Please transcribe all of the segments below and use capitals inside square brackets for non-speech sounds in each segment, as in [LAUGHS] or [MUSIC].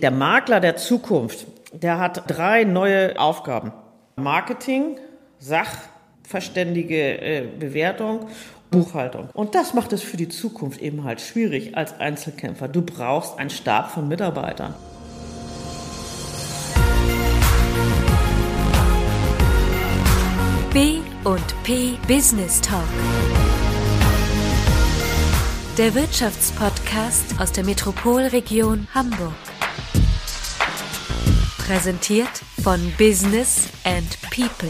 Der Makler der Zukunft, der hat drei neue Aufgaben. Marketing, Sachverständige äh, Bewertung, Buchhaltung. Und das macht es für die Zukunft eben halt schwierig als Einzelkämpfer. Du brauchst einen Stab von Mitarbeitern. B und P Business Talk. Der Wirtschaftspodcast aus der Metropolregion Hamburg. Präsentiert von Business and People.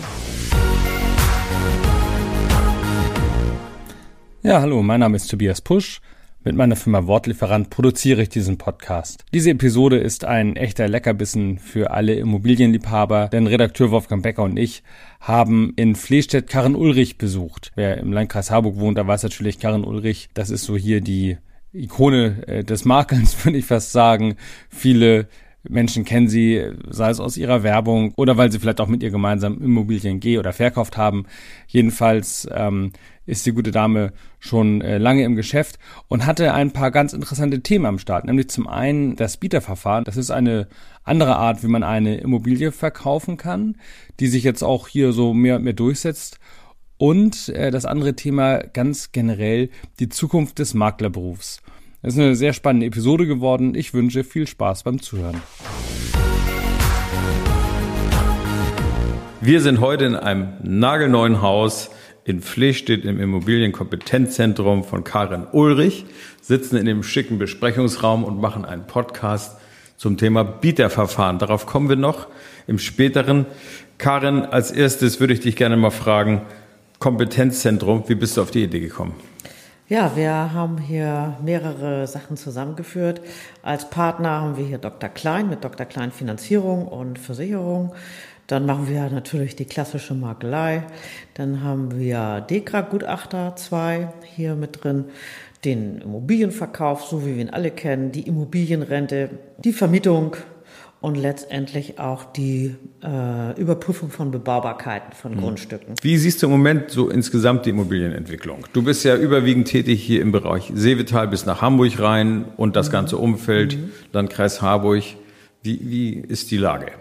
Ja, hallo, mein Name ist Tobias Pusch. Mit meiner Firma Wortlieferant produziere ich diesen Podcast. Diese Episode ist ein echter Leckerbissen für alle Immobilienliebhaber, denn Redakteur Wolfgang Becker und ich haben in Flehstedt Karin Ulrich besucht. Wer im Landkreis Harburg wohnt, da weiß natürlich Karin Ulrich, das ist so hier die Ikone äh, des Makelns, [LAUGHS] würde ich fast sagen. Viele Menschen kennen sie, sei es aus ihrer Werbung oder weil sie vielleicht auch mit ihr gemeinsam Immobilien geh- oder verkauft haben. Jedenfalls ähm, ist die gute Dame schon äh, lange im Geschäft und hatte ein paar ganz interessante Themen am Start. Nämlich zum einen das Bieterverfahren. Das ist eine andere Art, wie man eine Immobilie verkaufen kann, die sich jetzt auch hier so mehr und mehr durchsetzt. Und äh, das andere Thema ganz generell die Zukunft des Maklerberufs. Es ist eine sehr spannende Episode geworden. Ich wünsche viel Spaß beim Zuhören. Wir sind heute in einem nagelneuen Haus in Flehstedt im Immobilienkompetenzzentrum von Karin Ulrich, sitzen in dem schicken Besprechungsraum und machen einen Podcast zum Thema Bieterverfahren. Darauf kommen wir noch im späteren. Karin, als erstes würde ich dich gerne mal fragen, Kompetenzzentrum, wie bist du auf die Idee gekommen? Ja, wir haben hier mehrere Sachen zusammengeführt. Als Partner haben wir hier Dr. Klein mit Dr. Klein Finanzierung und Versicherung. Dann machen wir natürlich die klassische Makelei. Dann haben wir Dekra Gutachter 2 hier mit drin. Den Immobilienverkauf, so wie wir ihn alle kennen, die Immobilienrente, die Vermietung und letztendlich auch die äh, Überprüfung von Bebaubarkeiten von mhm. Grundstücken. Wie siehst du im Moment so insgesamt die Immobilienentwicklung? Du bist ja überwiegend tätig hier im Bereich Seevetal bis nach Hamburg rein und das mhm. ganze Umfeld, mhm. Landkreis Harburg. Wie, wie ist die Lage?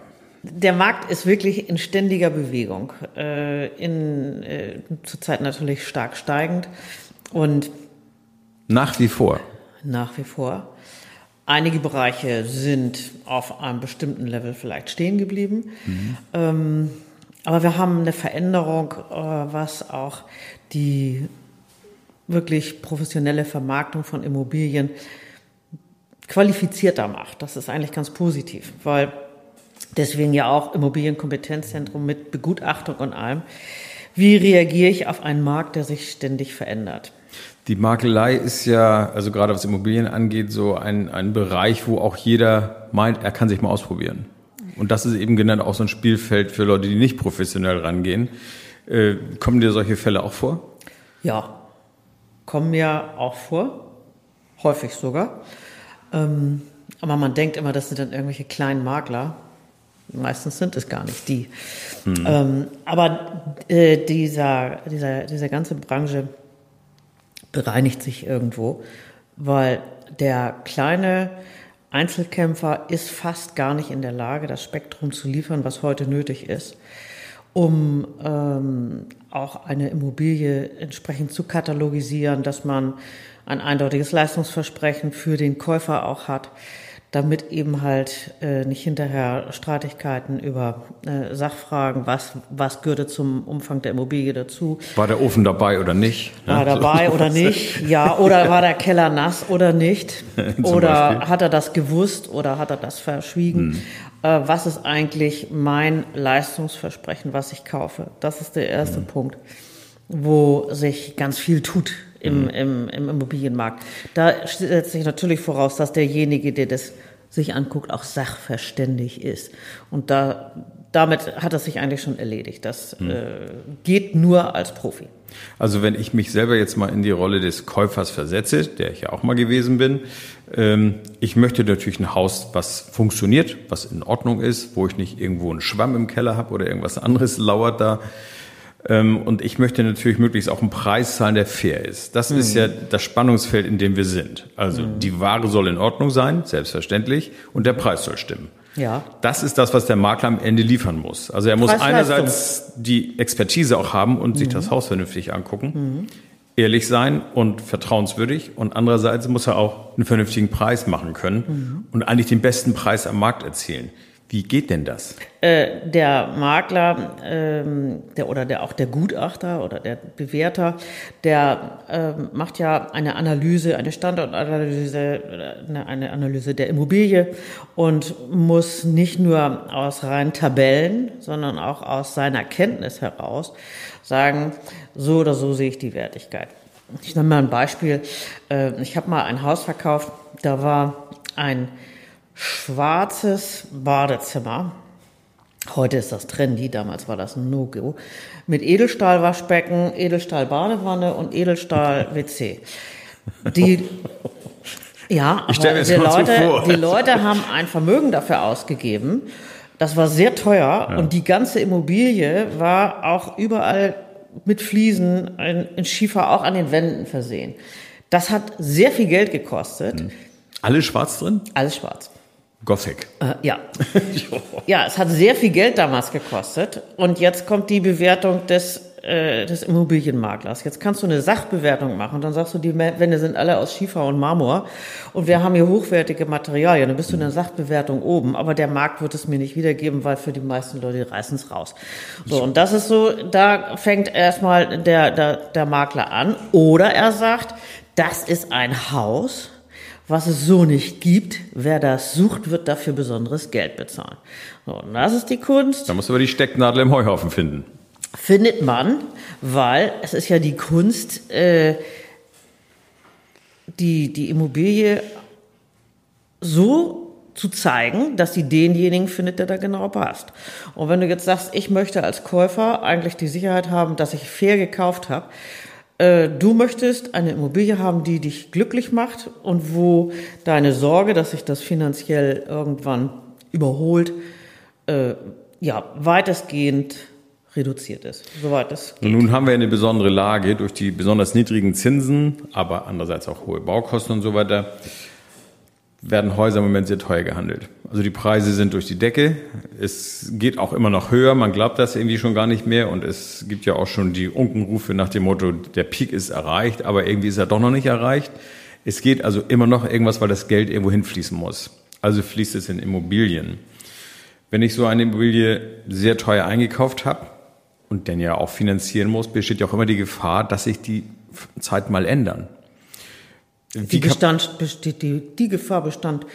Der Markt ist wirklich in ständiger Bewegung, äh, in, äh, zurzeit natürlich stark steigend und nach wie vor. Nach wie vor. Einige Bereiche sind auf einem bestimmten Level vielleicht stehen geblieben. Mhm. Ähm, aber wir haben eine Veränderung, äh, was auch die wirklich professionelle Vermarktung von Immobilien qualifizierter macht. Das ist eigentlich ganz positiv, weil deswegen ja auch Immobilienkompetenzzentrum mit Begutachtung und allem. Wie reagiere ich auf einen Markt, der sich ständig verändert? Die Makelei ist ja, also gerade was Immobilien angeht, so ein, ein Bereich, wo auch jeder meint, er kann sich mal ausprobieren. Und das ist eben genannt auch so ein Spielfeld für Leute, die nicht professionell rangehen. Äh, kommen dir solche Fälle auch vor? Ja, kommen mir auch vor. Häufig sogar. Ähm, aber man denkt immer, das sind dann irgendwelche kleinen Makler. Meistens sind es gar nicht die. Hm. Ähm, aber äh, dieser, dieser, diese ganze Branche bereinigt sich irgendwo, weil der kleine Einzelkämpfer ist fast gar nicht in der Lage, das Spektrum zu liefern, was heute nötig ist, um ähm, auch eine Immobilie entsprechend zu katalogisieren, dass man ein eindeutiges Leistungsversprechen für den Käufer auch hat damit eben halt äh, nicht hinterher Streitigkeiten über äh, Sachfragen, was, was gehörte zum Umfang der Immobilie dazu. War der Ofen dabei oder nicht? War ja, dabei so. oder nicht? Ja, oder war der Keller nass oder nicht? [LAUGHS] oder Beispiel. hat er das gewusst oder hat er das verschwiegen? Hm. Äh, was ist eigentlich mein Leistungsversprechen, was ich kaufe? Das ist der erste hm. Punkt, wo sich ganz viel tut im, mhm. im, im Immobilienmarkt. Da setzt sich natürlich voraus, dass derjenige, der das sich anguckt, auch sachverständig ist. Und da, damit hat es sich eigentlich schon erledigt. Das mhm. äh, geht nur als Profi. Also wenn ich mich selber jetzt mal in die Rolle des Käufers versetze, der ich ja auch mal gewesen bin, ähm, ich möchte natürlich ein Haus, was funktioniert, was in Ordnung ist, wo ich nicht irgendwo einen Schwamm im Keller habe oder irgendwas anderes lauert da. Ähm, und ich möchte natürlich möglichst auch einen Preis zahlen, der fair ist. Das ist ja das Spannungsfeld, in dem wir sind. Also die Ware soll in Ordnung sein, selbstverständlich, und der Preis soll stimmen. Ja. Das ist das, was der Makler am Ende liefern muss. Also er muss einerseits die Expertise auch haben und sich das Haus vernünftig angucken, ehrlich sein und vertrauenswürdig und andererseits muss er auch einen vernünftigen Preis machen können und eigentlich den besten Preis am Markt erzielen. Wie geht denn das? Äh, der Makler ähm, der, oder der, auch der Gutachter oder der Bewerter, der ähm, macht ja eine Analyse, eine Standortanalyse, äh, eine, Analyse der Immobilie und muss nicht nur aus reinen Tabellen, sondern auch aus seiner Kenntnis heraus sagen, so oder so sehe ich die Wertigkeit. Ich nenne mal ein Beispiel. Äh, Ich habe mal ein Haus verkauft, da war ein schwarzes Badezimmer. Heute ist das trendy, damals war das ein No-Go. Mit Edelstahl-Waschbecken, Edelstahl-Badewanne und Edelstahl-WC. Die, ja, Ich aber die Leute, die Leute haben ein Vermögen dafür ausgegeben. Das war sehr teuer und die ganze Immobilie war auch überall mit Fliesen in, in Schiefer auch an den Wänden versehen. Das hat sehr viel Geld gekostet. Alle schwarz drin? Alles schwarz. Gothic. Äh, ja. [LAUGHS] ja, es hat sehr viel Geld damals gekostet. Und jetzt kommt die Bewertung des, äh, des Immobilienmaklers. Jetzt kannst du eine Sachbewertung machen. Dann sagst du, die Wände sind alle aus Schiefer und Marmor. Und wir haben hier hochwertige Materialien. Dann bist du in der Sachbewertung oben. Aber der Markt wird es mir nicht wiedergeben, weil für die meisten Leute reißen es raus. So, und das ist so, da fängt erstmal der, der, der Makler an. Oder er sagt, das ist ein Haus, was es so nicht gibt. Wer das sucht, wird dafür besonderes Geld bezahlen. So, und das ist die Kunst. Da musst du aber die Stecknadel im Heuhaufen finden. Findet man, weil es ist ja die Kunst, äh, die, die Immobilie so zu zeigen, dass sie denjenigen findet, der da genau passt. Und wenn du jetzt sagst, ich möchte als Käufer eigentlich die Sicherheit haben, dass ich fair gekauft habe, du möchtest eine Immobilie haben, die dich glücklich macht und wo deine Sorge, dass sich das finanziell irgendwann überholt, äh, ja, weitestgehend reduziert ist, soweit es geht. Nun haben wir eine besondere Lage durch die besonders niedrigen Zinsen, aber andererseits auch hohe Baukosten und so weiter, werden Häuser im Moment sehr teuer gehandelt. Also die Preise sind durch die Decke. Es geht auch immer noch höher. Man glaubt das irgendwie schon gar nicht mehr. Und es gibt ja auch schon die Unkenrufe nach dem Motto, der Peak ist erreicht, aber irgendwie ist er doch noch nicht erreicht. Es geht also immer noch irgendwas, weil das Geld irgendwo hinfließen muss. Also fließt es in Immobilien. Wenn ich so eine Immobilie sehr teuer eingekauft habe und dann ja auch finanzieren muss, besteht ja auch immer die Gefahr, dass sich die Zeit mal ändern. Die, bestand, besteht, die, die Gefahr bestand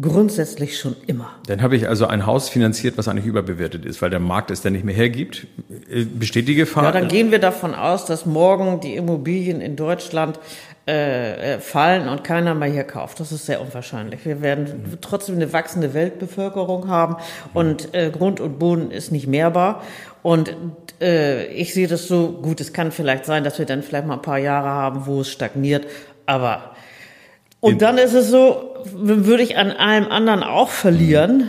grundsätzlich schon immer. Dann habe ich also ein Haus finanziert, was eigentlich überbewertet ist, weil der Markt es dann nicht mehr hergibt. Äh, Besteht die Gefahr? Ja, dann gehen wir davon aus, dass morgen die Immobilien in Deutschland äh, äh, fallen und keiner mehr hier kauft. Das ist sehr unwahrscheinlich. Wir werden trotzdem eine wachsende Weltbevölkerung haben und äh, Grund und Boden ist nicht mehrbar. Und äh, ich sehe das so, gut, es kann vielleicht sein, dass wir dann vielleicht mal ein paar Jahre haben, wo es stagniert, aber und dann ist es so, würde ich an allem anderen auch verlieren,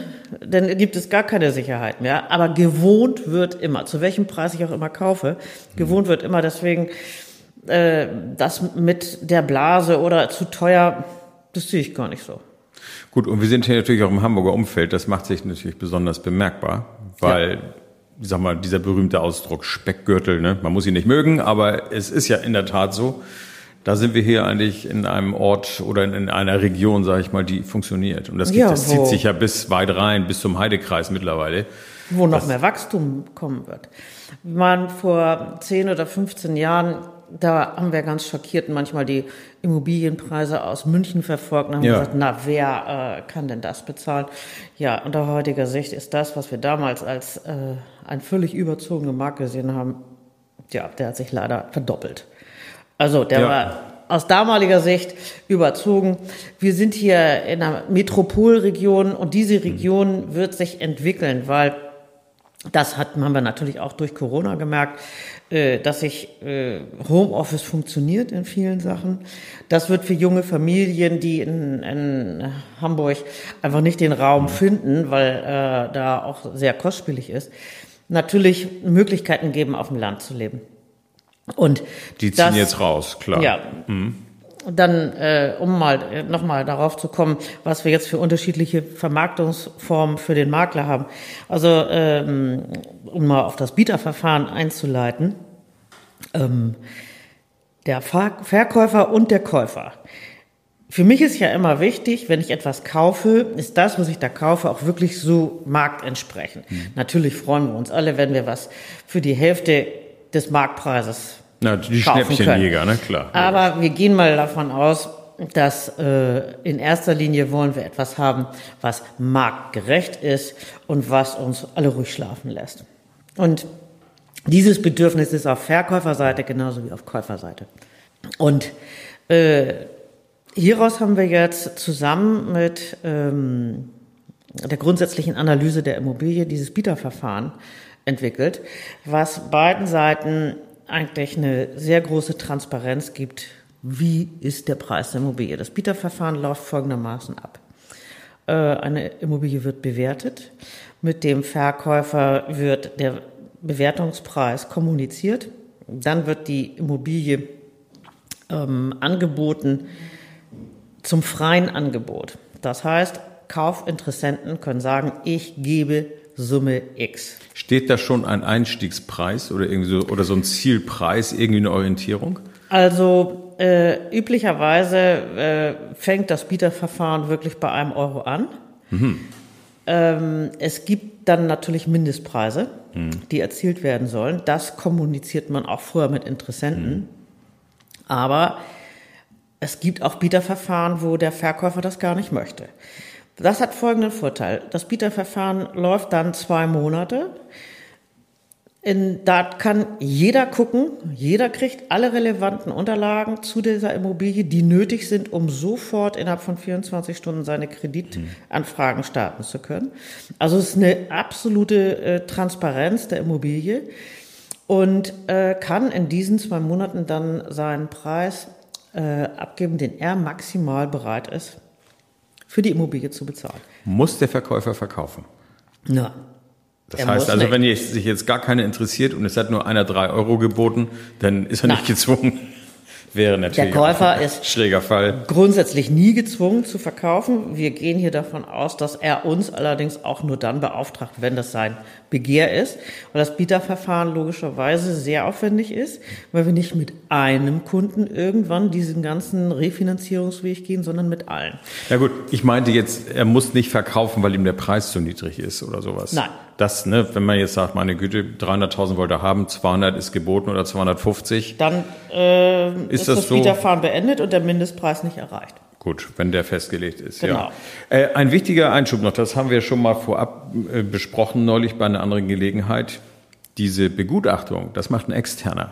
dann gibt es gar keine Sicherheit mehr. Aber gewohnt wird immer, zu welchem Preis ich auch immer kaufe, gewohnt wird immer. Deswegen äh, das mit der Blase oder zu teuer, das sehe ich gar nicht so. Gut, und wir sind hier natürlich auch im Hamburger Umfeld. Das macht sich natürlich besonders bemerkbar, weil, ich sag mal, dieser berühmte Ausdruck Speckgürtel, ne? man muss ihn nicht mögen, aber es ist ja in der Tat so. Da sind wir hier eigentlich in einem Ort oder in, in einer Region, sage ich mal, die funktioniert. Und das, gibt, Ja, das zieht sich ja bis weit rein, bis zum Heidekreis mittlerweile. Wo noch mehr Wachstum kommen wird. Wir waren vor 10 oder 15 Jahren, da haben wir ganz schockiert manchmal die Immobilienpreise aus München verfolgt und haben Ja. gesagt, na, wer äh, kann denn das bezahlen? Ja, unter heutiger Sicht ist das, was wir damals als äh, ein völlig überzogene Markt gesehen haben, ja, der hat sich leider verdoppelt. Also der Ja. war aus damaliger Sicht überzogen. Wir sind hier in einer Metropolregion und diese Region wird sich entwickeln, weil das hat, haben wir natürlich auch durch Corona gemerkt, äh, dass sich äh, Homeoffice funktioniert in vielen Sachen. Das wird für junge Familien, die in, in Hamburg einfach nicht den Raum finden, weil äh, da auch sehr kostspielig ist. natürlich Möglichkeiten geben, auf dem Land zu leben. Und Die ziehen das- jetzt raus, klar. Ja. Dann, äh, um mal äh, nochmal darauf zu kommen, was wir jetzt für unterschiedliche Vermarktungsformen für den Makler haben. Also, ähm, um mal auf das Bieterverfahren einzuleiten. Ähm, der Ver Verkäufer und der Käufer. Für mich ist ja immer wichtig, wenn ich etwas kaufe, ist das, was ich da kaufe, auch wirklich so marktentsprechend. Natürlich freuen wir uns alle, wenn wir was für die Hälfte des Marktpreises Na, die Schnäppchenjäger, ne, klar. aber wir gehen mal davon aus, dass äh, in erster Linie wollen wir etwas haben, was marktgerecht ist und was uns alle ruhig schlafen lässt. Und dieses Bedürfnis ist auf Verkäuferseite genauso wie auf Käuferseite. Und äh, hieraus haben wir jetzt zusammen mit ähm, der grundsätzlichen Analyse der Immobilie dieses Bieterverfahren entwickelt, was beiden Seiten eigentlich eine sehr große Transparenz gibt, wie ist der Preis der Immobilie. Das Bieterverfahren läuft folgendermaßen ab. Äh, Eine Immobilie wird bewertet, mit dem Verkäufer wird der Bewertungspreis kommuniziert, dann wird die Immobilie ähm, angeboten zum freien Angebot. Das heißt, Kaufinteressenten können sagen, ich gebe Summe X. Steht da schon ein Einstiegspreis oder irgendwie so, oder so ein Zielpreis, irgendwie eine Orientierung? Also äh, üblicherweise äh, fängt das Bieterverfahren wirklich bei einem Euro an. Ähm, es gibt dann natürlich Mindestpreise, die erzielt werden sollen. Das kommuniziert man auch vorher mit Interessenten. Aber es gibt auch Bieterverfahren, wo der Verkäufer das gar nicht möchte. Das hat folgenden Vorteil. Das Bieterverfahren läuft dann zwei Monate. In, da kann jeder gucken, jeder kriegt alle relevanten Unterlagen zu dieser Immobilie, die nötig sind, um sofort innerhalb von 24 Stunden seine Kreditanfragen starten zu können. Also es ist eine absolute äh, Transparenz der Immobilie und äh, kann in diesen zwei Monaten dann seinen Preis äh, abgeben, den er maximal bereit ist, für die Immobilie zu bezahlen. Muss der Verkäufer verkaufen? Na, Das heißt also, nicht. wenn sich jetzt gar keiner interessiert und es hat nur einer drei Euro geboten, dann ist er nicht Nein. gezwungen. Wäre natürlich Der Käufer ein ist- schräger Fall. grundsätzlich nie gezwungen zu verkaufen. Wir gehen hier davon aus, dass er uns allerdings auch nur dann beauftragt, wenn das sein Begehr ist. Und das Bieterverfahren logischerweise sehr aufwendig ist, weil wir nicht mit einem Kunden irgendwann diesen ganzen Refinanzierungsweg gehen, sondern mit allen. Ja gut, ich meinte jetzt, er muss nicht verkaufen, weil ihm der Preis zu niedrig ist oder sowas. Nein. Das, ne, wenn man jetzt sagt, meine Güte, 300.000 wollte er haben, 200 ist geboten oder 250. Dann äh, ist, das das, so? Bieterverfahren beendet und der Mindestpreis nicht erreicht. Gut, wenn der festgelegt ist. Genau. Ja. Äh, ein wichtiger Einschub noch, das haben wir schon mal vorab äh, besprochen, neulich bei einer anderen Gelegenheit. Diese Begutachtung, das macht ein Externer.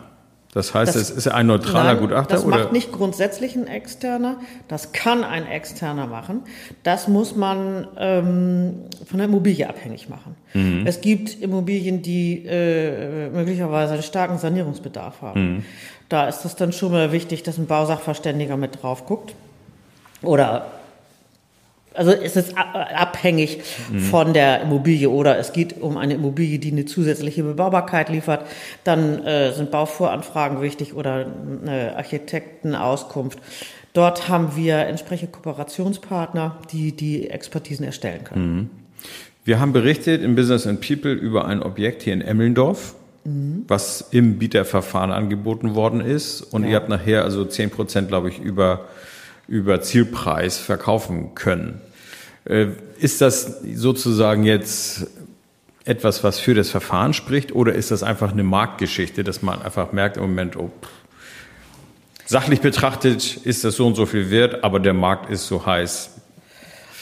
Das heißt, Das- es ist ein neutraler Nein, Gutachter Das oder? macht nicht grundsätzlich ein Externer. Das kann ein Externer machen. Das muss man ähm, von der Immobilie abhängig machen. Mhm. Es gibt Immobilien, die äh, möglicherweise einen starken Sanierungsbedarf haben. Mhm. Da ist es dann schon mal wichtig, dass ein Bausachverständiger mit drauf guckt. Oder also es ist abhängig von der Immobilie oder es geht um eine Immobilie, die eine zusätzliche Bebaubarkeit liefert. Dann äh, sind Bauvoranfragen wichtig oder eine Architektenauskunft. Dort haben wir entsprechende Kooperationspartner, die die Expertisen erstellen können. Wir haben berichtet in Business and People über ein Objekt hier in Emmelndorf, was im Bieterverfahren angeboten worden ist. Und ihr habt nachher also 10 Prozent, glaube ich, über, über Zielpreis verkaufen können. Äh, Ist das sozusagen jetzt etwas, was für das Verfahren spricht, oder ist das einfach eine Marktgeschichte, dass man einfach merkt im Moment, oh, sachlich betrachtet ist das so und so viel wert, aber der Markt ist so heiß.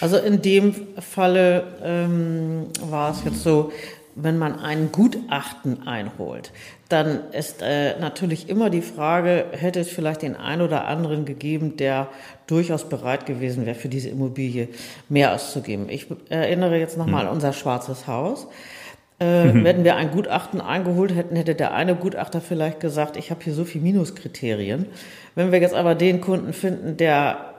Also in dem Falle ähm, war es jetzt so, wenn man ein Gutachten einholt, dann ist äh, natürlich immer die Frage, hätte es vielleicht den einen oder anderen gegeben, der durchaus bereit gewesen wäre, für diese Immobilie mehr auszugeben. Ich erinnere jetzt nochmal an unser schwarzes Haus. Äh, Wenn wir ein Gutachten eingeholt hätten, hätte der eine Gutachter vielleicht gesagt, ich habe hier so viel Minuskriterien. Wenn wir jetzt aber den Kunden finden, der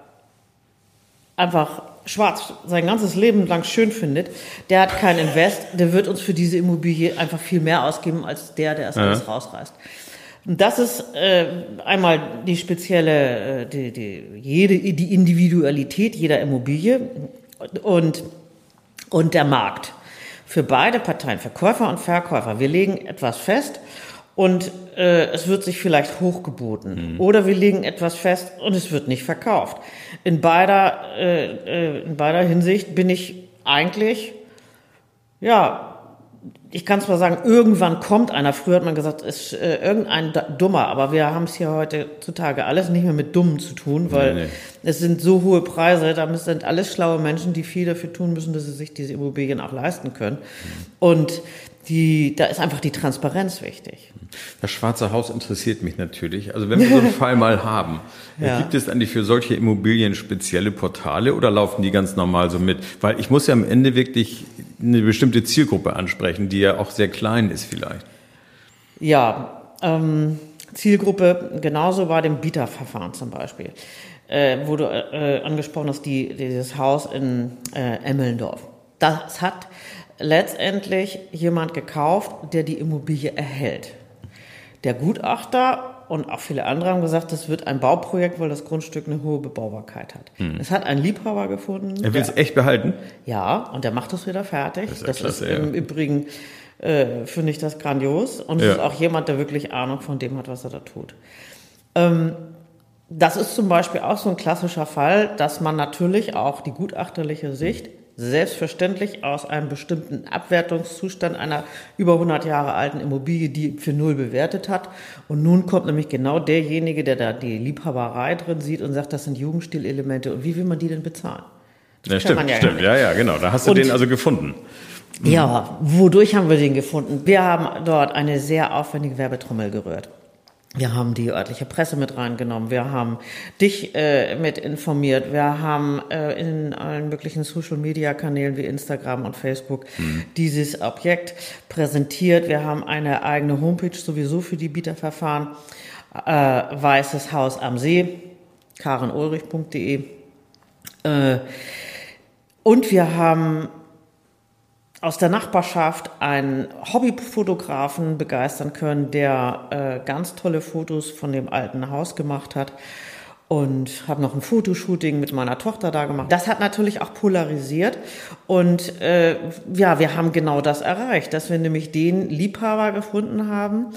einfach Schwarz sein ganzes Leben lang schön findet, der hat kein Invest, der wird uns für diese Immobilie einfach viel mehr ausgeben als der, der es Ja. alles rausreißt. Und das ist äh, einmal die spezielle, äh, die, die, jede, die Individualität jeder Immobilie und, und der Markt. Für beide Parteien, für Käufer und Verkäufer. Wir legen etwas fest und äh, es wird sich vielleicht hochgeboten. Oder wir legen etwas fest und es wird nicht verkauft. In beider, äh, äh, in beider Hinsicht bin ich eigentlich, ja, ich kann zwar sagen, irgendwann kommt einer. Früher hat man gesagt, es ist äh, irgendein Dummer, aber wir haben es hier heutzutage alles nicht mehr mit Dummen zu tun, weil Nee, nee. Es sind so hohe Preise, da sind alles schlaue Menschen, die viel dafür tun müssen, dass sie sich diese Immobilien auch leisten können. Und die, da ist einfach die Transparenz wichtig. Das Schwarze Haus interessiert mich natürlich. Also wenn wir so einen [LAUGHS] Fall mal haben, Ja. gibt es eigentlich für solche Immobilien spezielle Portale oder laufen die ganz normal so mit? Weil ich muss ja am Ende wirklich eine bestimmte Zielgruppe ansprechen, die ja auch sehr klein ist vielleicht. Ja, ähm, Zielgruppe genauso bei dem Bieterverfahren zum Beispiel, äh, wo du äh, angesprochen hast, die, dieses Haus in äh, Emmelndorf. Das hat letztendlich jemand gekauft, der die Immobilie erhält. Der Gutachter und auch viele andere haben gesagt, das wird ein Bauprojekt, weil das Grundstück eine hohe Bebaubarkeit hat. Es hat ein Liebhaber gefunden. Er will es echt behalten? ja, und der macht das wieder fertig. ist ja Das ist, klasse, ja. im Übrigen, äh, finde ich das grandios. Und es Ja. ist auch jemand, der wirklich Ahnung von dem hat, was er da tut. Ähm, das ist zum Beispiel auch so ein klassischer Fall, dass man natürlich auch die gutachterliche Sicht selbstverständlich aus einem bestimmten Abwertungszustand einer über 100 Jahre alten Immobilie, die für null bewertet hat. Und nun kommt nämlich genau derjenige, der da die Liebhaberei drin sieht und sagt, das sind Jugendstillelemente. Und wie will man die denn bezahlen? Das Ja, stimmt, ja stimmt. Ja, ja, genau. Da hast du Und- den also gefunden. Ja, wodurch haben wir den gefunden? Wir haben dort eine sehr aufwendige Werbetrommel gerührt. Wir haben die örtliche Presse mit reingenommen. Wir haben dich äh, mit informiert. Wir haben äh, in allen möglichen Social-Media-Kanälen wie Instagram und Facebook dieses Objekt präsentiert. Wir haben eine eigene Homepage sowieso für die Bieterverfahren. Äh, Weißes Haus am See, karenulrich.de. Äh, und wir haben aus der Nachbarschaft einen Hobbyfotografen begeistern können, der äh, ganz tolle Fotos von dem alten Haus gemacht hat und habe noch ein Fotoshooting mit meiner Tochter da gemacht. Das hat natürlich auch polarisiert und äh, ja, wir haben genau das erreicht, dass wir nämlich den Liebhaber gefunden haben,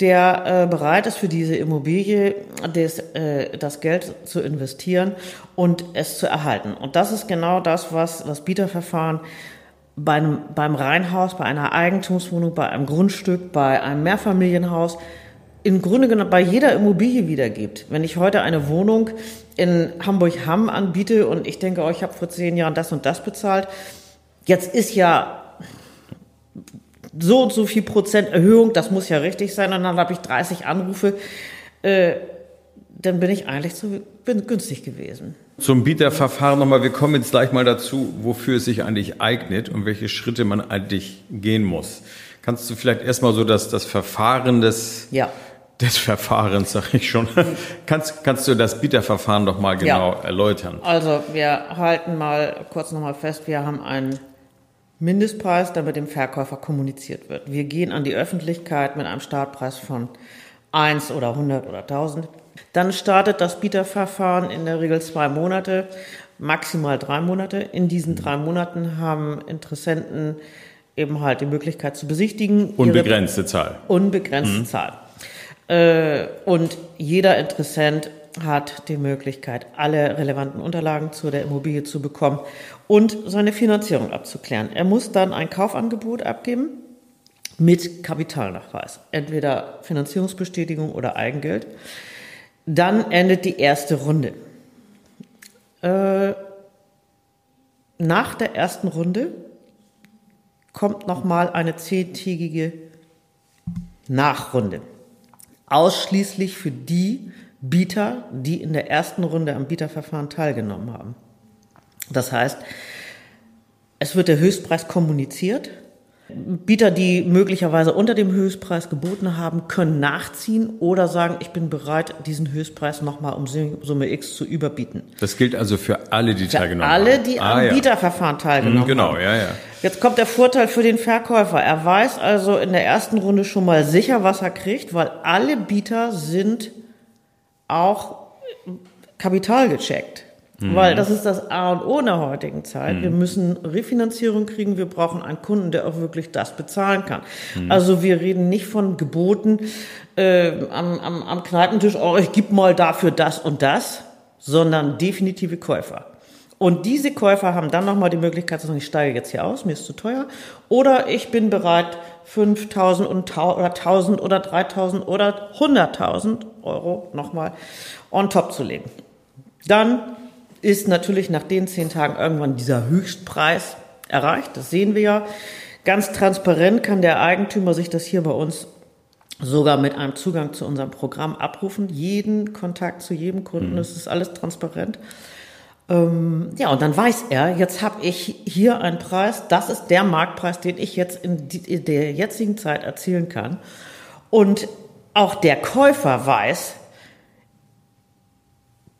der äh, bereit ist für diese Immobilie des, äh, das Geld zu investieren und es zu erhalten. Und das ist genau das, was das Bieterverfahren beim, beim Reihenhaus, bei einer Eigentumswohnung, bei einem Grundstück, bei einem Mehrfamilienhaus, im Grunde genommen bei jeder Immobilie wiedergibt. Wenn ich heute eine Wohnung in Hamburg-Hamm anbiete und ich denke, oh, ich habe vor zehn Jahren das und das bezahlt, jetzt ist ja so und so viel Prozent Erhöhung, das muss ja richtig sein, und dann habe ich 30 Anrufe, äh, dann bin ich eigentlich zu bin günstig gewesen. Zum Bieterverfahren nochmal. Wir kommen jetzt gleich mal dazu, wofür es sich eigentlich eignet und welche Schritte man eigentlich gehen muss. Kannst du vielleicht erstmal so das, das Verfahren des, Ja. des Verfahrens, sag ich schon, [LAUGHS] kannst, kannst du das Bieterverfahren doch mal genau Ja. erläutern? Also wir halten mal kurz nochmal fest, wir haben einen Mindestpreis, der mit dem Verkäufer kommuniziert wird. Wir gehen an die Öffentlichkeit mit einem Startpreis von 1 oder 100 oder 1000. Dann startet das Bieterverfahren in der Regel zwei Monate, maximal drei Monate. In diesen drei Monaten haben Interessenten eben halt die Möglichkeit zu besichtigen. ihre- Unbegrenzte Zahl. unbegrenzte Zahl. Äh, und jeder Interessent hat die Möglichkeit, alle relevanten Unterlagen zu der Immobilie zu bekommen und seine Finanzierung abzuklären. Er muss dann ein Kaufangebot abgeben mit Kapitalnachweis, entweder Finanzierungsbestätigung oder Eigengeld. Dann endet die erste Runde. Äh, nach der ersten Runde kommt nochmal eine zehntägige Nachrunde. Ausschließlich für die Bieter, die in der ersten Runde am Bieterverfahren teilgenommen haben. Das heißt, es wird der Höchstpreis kommuniziert Bieter, die möglicherweise unter dem Höchstpreis geboten haben, können nachziehen oder sagen, ich bin bereit, diesen Höchstpreis nochmal um Summe X zu überbieten. Das gilt also für alle, die Für teilgenommen alle, haben. die Ah, am ja. Bieterverfahren teilgenommen Mhm, Genau, haben. ja, ja. Jetzt kommt der Vorteil für den Verkäufer. Er weiß also in der ersten Runde schon mal sicher, was er kriegt, weil alle Bieter sind auch kapitalgecheckt. Weil das ist das A und O in der heutigen Zeit. Wir müssen Refinanzierung kriegen. Wir brauchen einen Kunden, der auch wirklich das bezahlen kann. Also wir reden nicht von Geboten äh, am, am, am Kneipentisch, oh, ich gib mal dafür das und das, sondern definitive Käufer. Und diese Käufer haben dann nochmal die Möglichkeit zu sagen, ich steige jetzt hier aus, mir ist zu teuer. Oder ich bin bereit, 5.000 und oder 1.000 oder 3.000 oder 100.000 Euro nochmal on top zu legen. Dann ist natürlich nach den zehn Tagen irgendwann dieser Höchstpreis erreicht. Das sehen wir ja. Ganz transparent kann der Eigentümer sich das hier bei uns sogar mit einem Zugang zu unserem Programm abrufen. Jeden Kontakt zu jedem Kunden, das ist alles transparent. Ähm, ja, und dann weiß er, jetzt habe ich hier einen Preis, das ist der Marktpreis, den ich jetzt in, die, in der jetzigen Zeit erzielen kann. Und auch der Käufer weiß,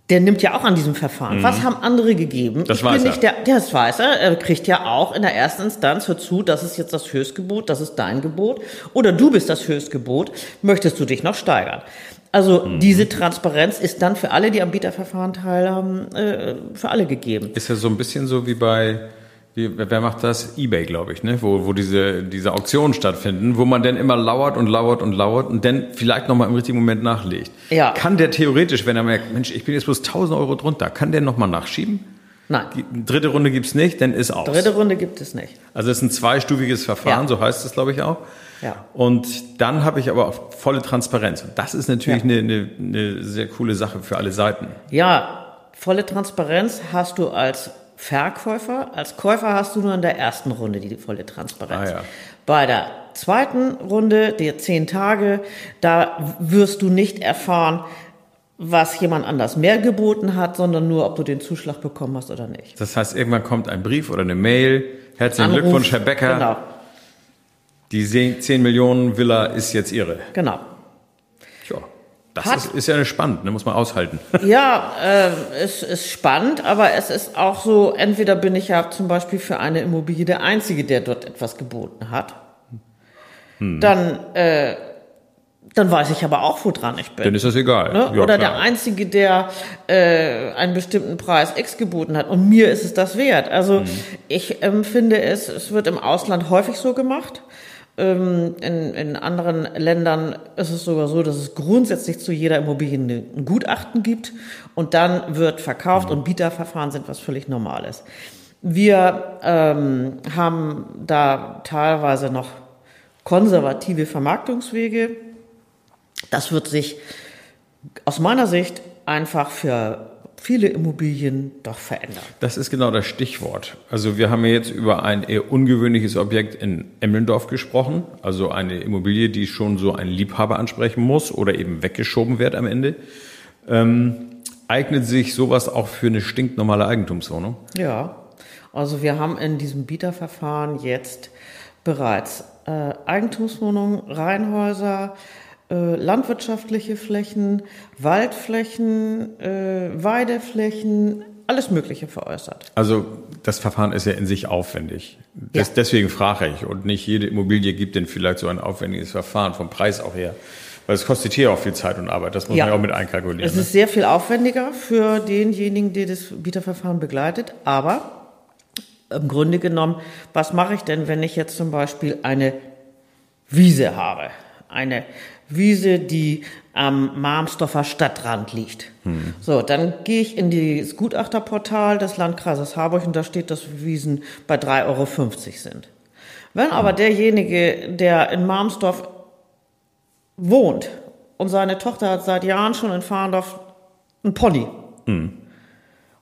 der nimmt ja auch an diesem Verfahren. Was haben andere gegeben? Mhm. Das ich weiß bin er. nicht der, das weiß er. Er kriegt ja auch in der ersten Instanz hör zu, das ist jetzt das Höchstgebot, das ist dein Gebot. Oder du bist das Höchstgebot. Möchtest du dich noch steigern? Also Mhm. diese Transparenz ist dann für alle, die am Bieterverfahren teilhaben, äh, für alle gegeben. Ist ja so ein bisschen so wie bei, wie, wer macht das? Ebay, glaube ich, ne? Wo, wo diese, diese Auktionen stattfinden, wo man dann immer lauert und lauert und lauert und dann vielleicht nochmal im richtigen Moment nachlegt. Ja. Kann der theoretisch, wenn er merkt, Mensch, ich bin jetzt bloß 1000 Euro drunter, kann der nochmal nachschieben? Nein, Die dritte Runde gibt's nicht, dann ist aus. dritte Runde gibt es nicht. Also es ist ein zweistufiges Verfahren, Ja. so heißt es, glaube ich, auch. Ja. Und dann habe ich aber auch volle Transparenz. Und das ist natürlich Ja. eine, eine, eine sehr coole Sache für alle Seiten. Ja, volle Transparenz hast du als Verkäufer. Als Käufer hast du nur in der ersten Runde die volle Transparenz. Ah, ja. Bei der zweiten Runde, der zehn Tage, da wirst du nicht erfahren, was jemand anders mehr geboten hat, sondern nur, ob du den Zuschlag bekommen hast oder nicht. Das heißt, irgendwann kommt ein Brief oder eine Mail. Herzlichen Anruf, Glückwunsch, Herr Becker. Genau, Die 10 Millionen Villa ist jetzt Ihre. genau. Das Hat- ist, ist ja spannend, ne? muss man aushalten. [LAUGHS] Ja, äh, es ist spannend, aber es ist auch so, entweder bin ich ja zum Beispiel für eine Immobilie der Einzige, der dort etwas geboten hat. Dann, äh, dann weiß ich aber auch, woran ich bin. Dann ist das egal. Ne? Ja, Oder klar. der Einzige, der äh, einen bestimmten Preis X geboten hat. Und mir ist es das wert. Also Mhm. ich empfinde es, es wird im Ausland häufig so gemacht. Ähm, in, in anderen Ländern ist es sogar so, dass es grundsätzlich zu jeder Immobilie ein Gutachten gibt und dann wird verkauft und Bieterverfahren sind was völlig Normales. Wir ähm, haben da teilweise noch konservative Vermarktungswege. Das wird sich aus meiner Sicht einfach für viele Immobilien doch verändern. Das ist genau das Stichwort. Also wir haben ja jetzt über ein eher ungewöhnliches Objekt in Emlendorf gesprochen. Also eine Immobilie, die schon so ein Liebhaber ansprechen muss oder eben weggeschoben wird am Ende. Ähm, eignet sich sowas auch für eine stinknormale Eigentumswohnung? Ja, also wir haben in diesem Bieterverfahren jetzt bereits äh, Eigentumswohnungen, Reihenhäuser, äh, landwirtschaftliche Flächen, Waldflächen, äh, Weideflächen, alles Mögliche veräußert. Also das Verfahren ist ja in sich aufwendig. Des, Ja. Deswegen frage ich. Und nicht jede Immobilie gibt denn vielleicht so ein aufwendiges Verfahren vom Preis auch her. Weil es kostet hier auch viel Zeit und Arbeit. Das muss Ja. man ja auch mit einkalkulieren. Es ne? ist sehr viel aufwendiger für denjenigen, der das Bieterverfahren begleitet, aber im Grunde genommen, was mache ich denn, wenn ich jetzt zum Beispiel eine Wiese habe? Eine Wiese, die am Marmsdorfer Stadtrand liegt. So, dann gehe ich in das Gutachterportal des Landkreises Harburg und da steht, dass Wiesen bei 3,50 Euro sind. Wenn aber derjenige, der in Marmsdorf wohnt und seine Tochter hat seit Jahren schon in Fahrendorf einen Pony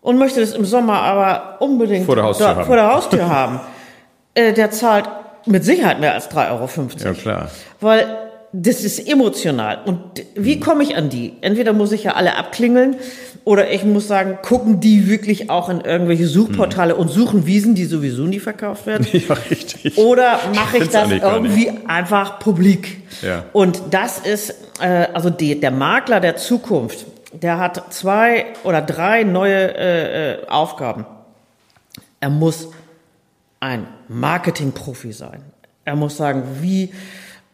und möchte das im Sommer aber unbedingt Vor der Haustür da, haben. vor der Haustür haben, [LAUGHS] äh, der zahlt mit Sicherheit mehr als 3,50 Euro. Ja, klar. Weil das ist emotional. Und wie komme ich an die? Entweder muss ich ja alle abklingeln oder ich muss sagen, gucken die wirklich auch in irgendwelche Suchportale und suchen Wiesen, die sowieso nie verkauft werden? [LAUGHS] Ja, richtig. Oder mache ich das irgendwie einfach publik? Ja. Und das ist, äh, also die, der Makler der Zukunft, der hat zwei oder drei neue äh, äh, Aufgaben. Er muss ein Marketingprofi sein. Er muss sagen, wie,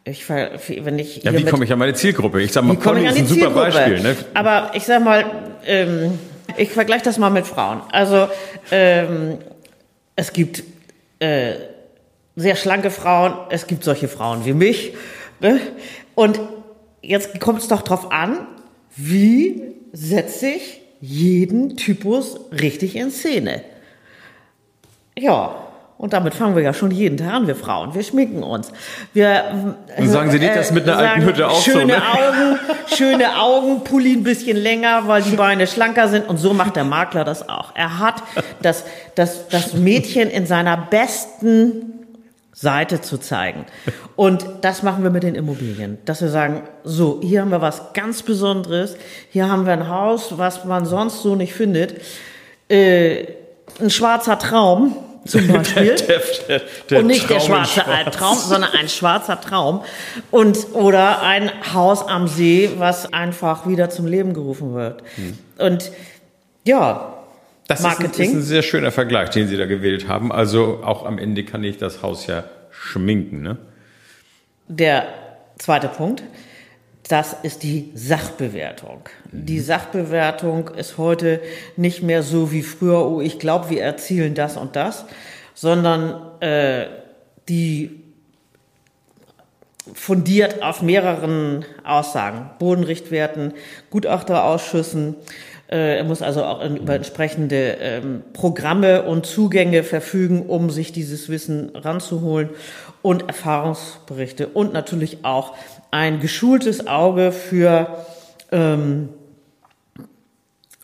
ich, wenn ich Ja, wie komme ich an meine Zielgruppe? Ich sag mal, Conny ist ein super? Beispiel. Ne? Aber ich sag mal, ähm, ich vergleiche das mal mit Frauen. Also ähm, es gibt äh, sehr schlanke Frauen, es gibt solche Frauen wie mich. Ne? Und jetzt kommt es doch drauf an, wie setze ich jeden Typus richtig in Szene. Ja, und damit fangen wir ja schon jeden Tag an, wir Frauen. Wir schminken uns. Wir, Und sagen Sie nicht, das mit einer alten Hütte auch so, schöne ne? Augen, schöne Augen, Pulli ein bisschen länger, weil die Beine schlanker sind. Und so macht der Makler das auch. Er hat das, das, das Mädchen in seiner besten Seite zu zeigen. Und das machen wir mit den Immobilien. Dass wir sagen, so, hier haben wir was ganz Besonderes. Hier haben wir ein Haus, was man sonst so nicht findet. Äh, ein schwarzer Traum zum Beispiel. [LAUGHS] Der, der, der und nicht der Traum in schwarze Schwarz. Traum, sondern ein schwarzer Traum. Und, oder ein Haus am See, was einfach wieder zum Leben gerufen wird. Hm. Und ja, Das ist ein, Marketing. ist ein sehr schöner Vergleich, den Sie da gewählt haben. Also auch am Ende kann ich das Haus ja schminken. Ne? Der zweite Punkt, das ist die Sachbewertung. Die Sachbewertung ist heute nicht mehr so wie früher, oh, ich glaube, wir erzielen das und das, sondern äh, die fundiert auf mehreren Aussagen, Bodenrichtwerten, Gutachterausschüssen. Äh, Er muss also auch über entsprechende ähm, Programme und Zugänge verfügen, um sich dieses Wissen ranzuholen und Erfahrungsberichte und natürlich auch ein geschultes Auge für ähm,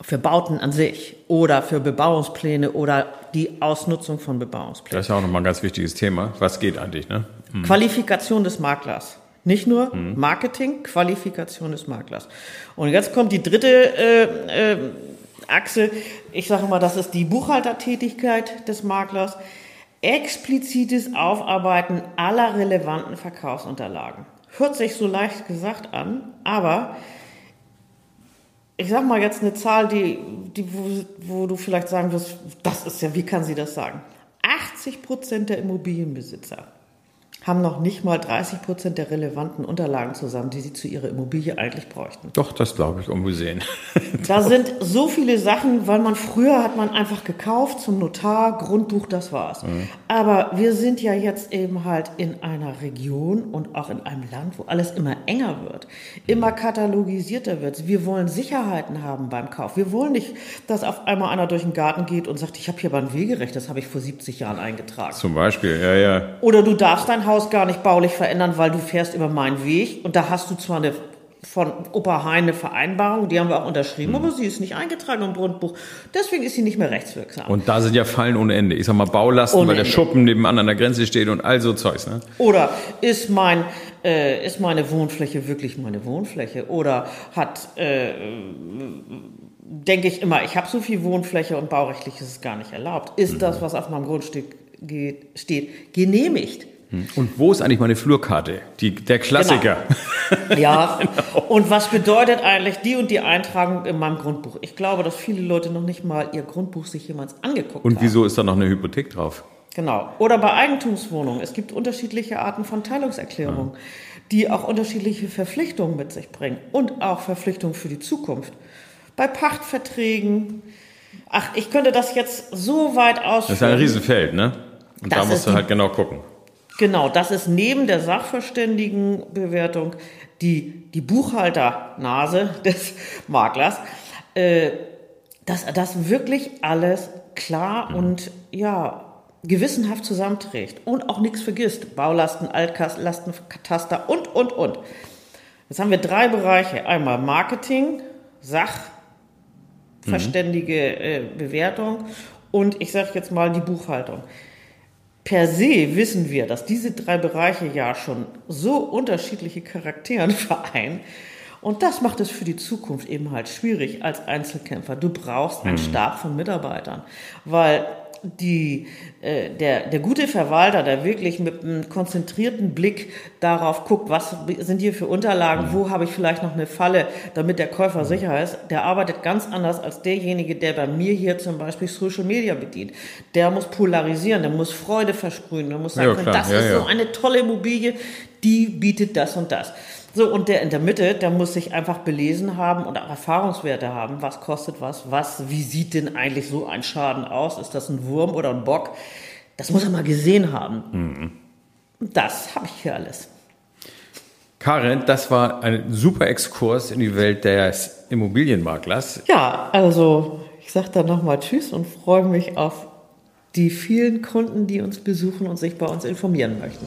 für Bauten an sich oder für Bebauungspläne oder die Ausnutzung von Bebauungsplänen. Das ist ja auch nochmal ein ganz wichtiges Thema. Was geht eigentlich? Ne? Qualifikation des Maklers. Nicht nur Marketing, Qualifikation des Maklers. Und jetzt kommt die dritte äh, äh, Achse. Ich sage mal, das ist die Buchhaltertätigkeit des Maklers. Explizites Aufarbeiten aller relevanten Verkaufsunterlagen. Hört sich so leicht gesagt an, aber ich sag mal jetzt eine Zahl, die, die wo, wo du vielleicht sagen wirst, das ist ja, wie kann sie das sagen? 80 Prozent der Immobilienbesitzer haben noch nicht mal 30 Prozent der relevanten Unterlagen zusammen, die sie zu ihrer Immobilie eigentlich bräuchten. Doch, das glaube ich ungesehen. [LAUGHS] Da sind so viele Sachen, weil man früher hat man einfach gekauft zum Notar, Grundbuch, das war's. Aber wir sind ja jetzt eben halt in einer Region und auch in einem Land, wo alles immer enger wird, immer katalogisierter wird. Wir wollen Sicherheiten haben beim Kauf. Wir wollen nicht, dass auf einmal einer durch den Garten geht und sagt, ich habe hier aber ein Wegerecht, das habe ich vor 70 Jahren eingetragen. Zum Beispiel, ja, ja. Oder du darfst dein Haus gar nicht baulich verändern, weil du fährst über meinen Weg und da hast du zwar eine von Opa Hein eine Vereinbarung, die haben wir auch unterschrieben, Mhm. aber sie ist nicht eingetragen im Grundbuch. Deswegen ist sie nicht mehr rechtswirksam. Und da sind ja Fallen ohne Ende. Ich sag mal Baulasten, Ohne weil der Ende. Schuppen nebenan an der Grenze steht und all so Zeugs. Ne? Oder ist mein äh, ist meine Wohnfläche wirklich meine Wohnfläche? Oder hat äh, denke ich immer, ich habe so viel Wohnfläche und baurechtlich ist es gar nicht erlaubt. Ist das, was auf meinem Grundstück geht, steht, genehmigt? Und wo ist eigentlich meine Flurkarte? Die, der Klassiker. Ja, [LAUGHS] und was bedeutet eigentlich die und die Eintragung in meinem Grundbuch? Ich glaube, dass viele Leute noch nicht mal ihr Grundbuch sich jemals angeguckt Und haben. wieso ist da noch eine Hypothek drauf? Genau. Oder bei Eigentumswohnungen. Es gibt unterschiedliche Arten von Teilungserklärungen, die auch unterschiedliche Verpflichtungen mit sich bringen und auch Verpflichtungen für die Zukunft. Bei Pachtverträgen. Ach, ich könnte das jetzt so weit ausführen. Das ist ein Riesenfeld, ne? Und Das da musst du halt genau gucken. Genau, das ist neben der Sachverständigenbewertung die, die Buchhalternase [LAUGHS] des Maklers, äh, dass er das wirklich alles klar und ja, gewissenhaft zusammenträgt und auch nichts vergisst. Baulasten, Altlasten, Kataster und, und, und. Jetzt haben wir drei Bereiche. Einmal Marketing, Sachverständige äh, Bewertung und ich sage jetzt mal die Buchhaltung. Per se wissen wir, dass diese drei Bereiche ja schon so unterschiedliche Charakteren [LAUGHS] vereinen. Und das macht es für die Zukunft eben halt schwierig als Einzelkämpfer. Du brauchst einen Stab von Mitarbeitern, weil die, äh, der, der gute Verwalter, der wirklich mit einem konzentrierten Blick darauf guckt, was sind hier für Unterlagen, wo habe ich vielleicht noch eine Falle, damit der Käufer sicher ist, der arbeitet ganz anders als derjenige, der bei mir hier zum Beispiel Social Media bedient. Der muss polarisieren, der muss Freude versprühen, der muss sagen, Ja, das Ja, ist ja. so eine tolle Immobilie, die bietet das und das. So, und der in der Mitte, der muss sich einfach belesen haben und auch Erfahrungswerte haben. Was kostet was? Was, wie sieht denn eigentlich so ein Schaden aus? Ist das ein Wurm oder ein Bock? Das muss er mal gesehen haben. Das habe ich hier alles. Karin, das war ein super Exkurs in die Welt des Immobilienmaklers. Ja, also ich sage dann nochmal Tschüss und freue mich auf die vielen Kunden, die uns besuchen und sich bei uns informieren möchten.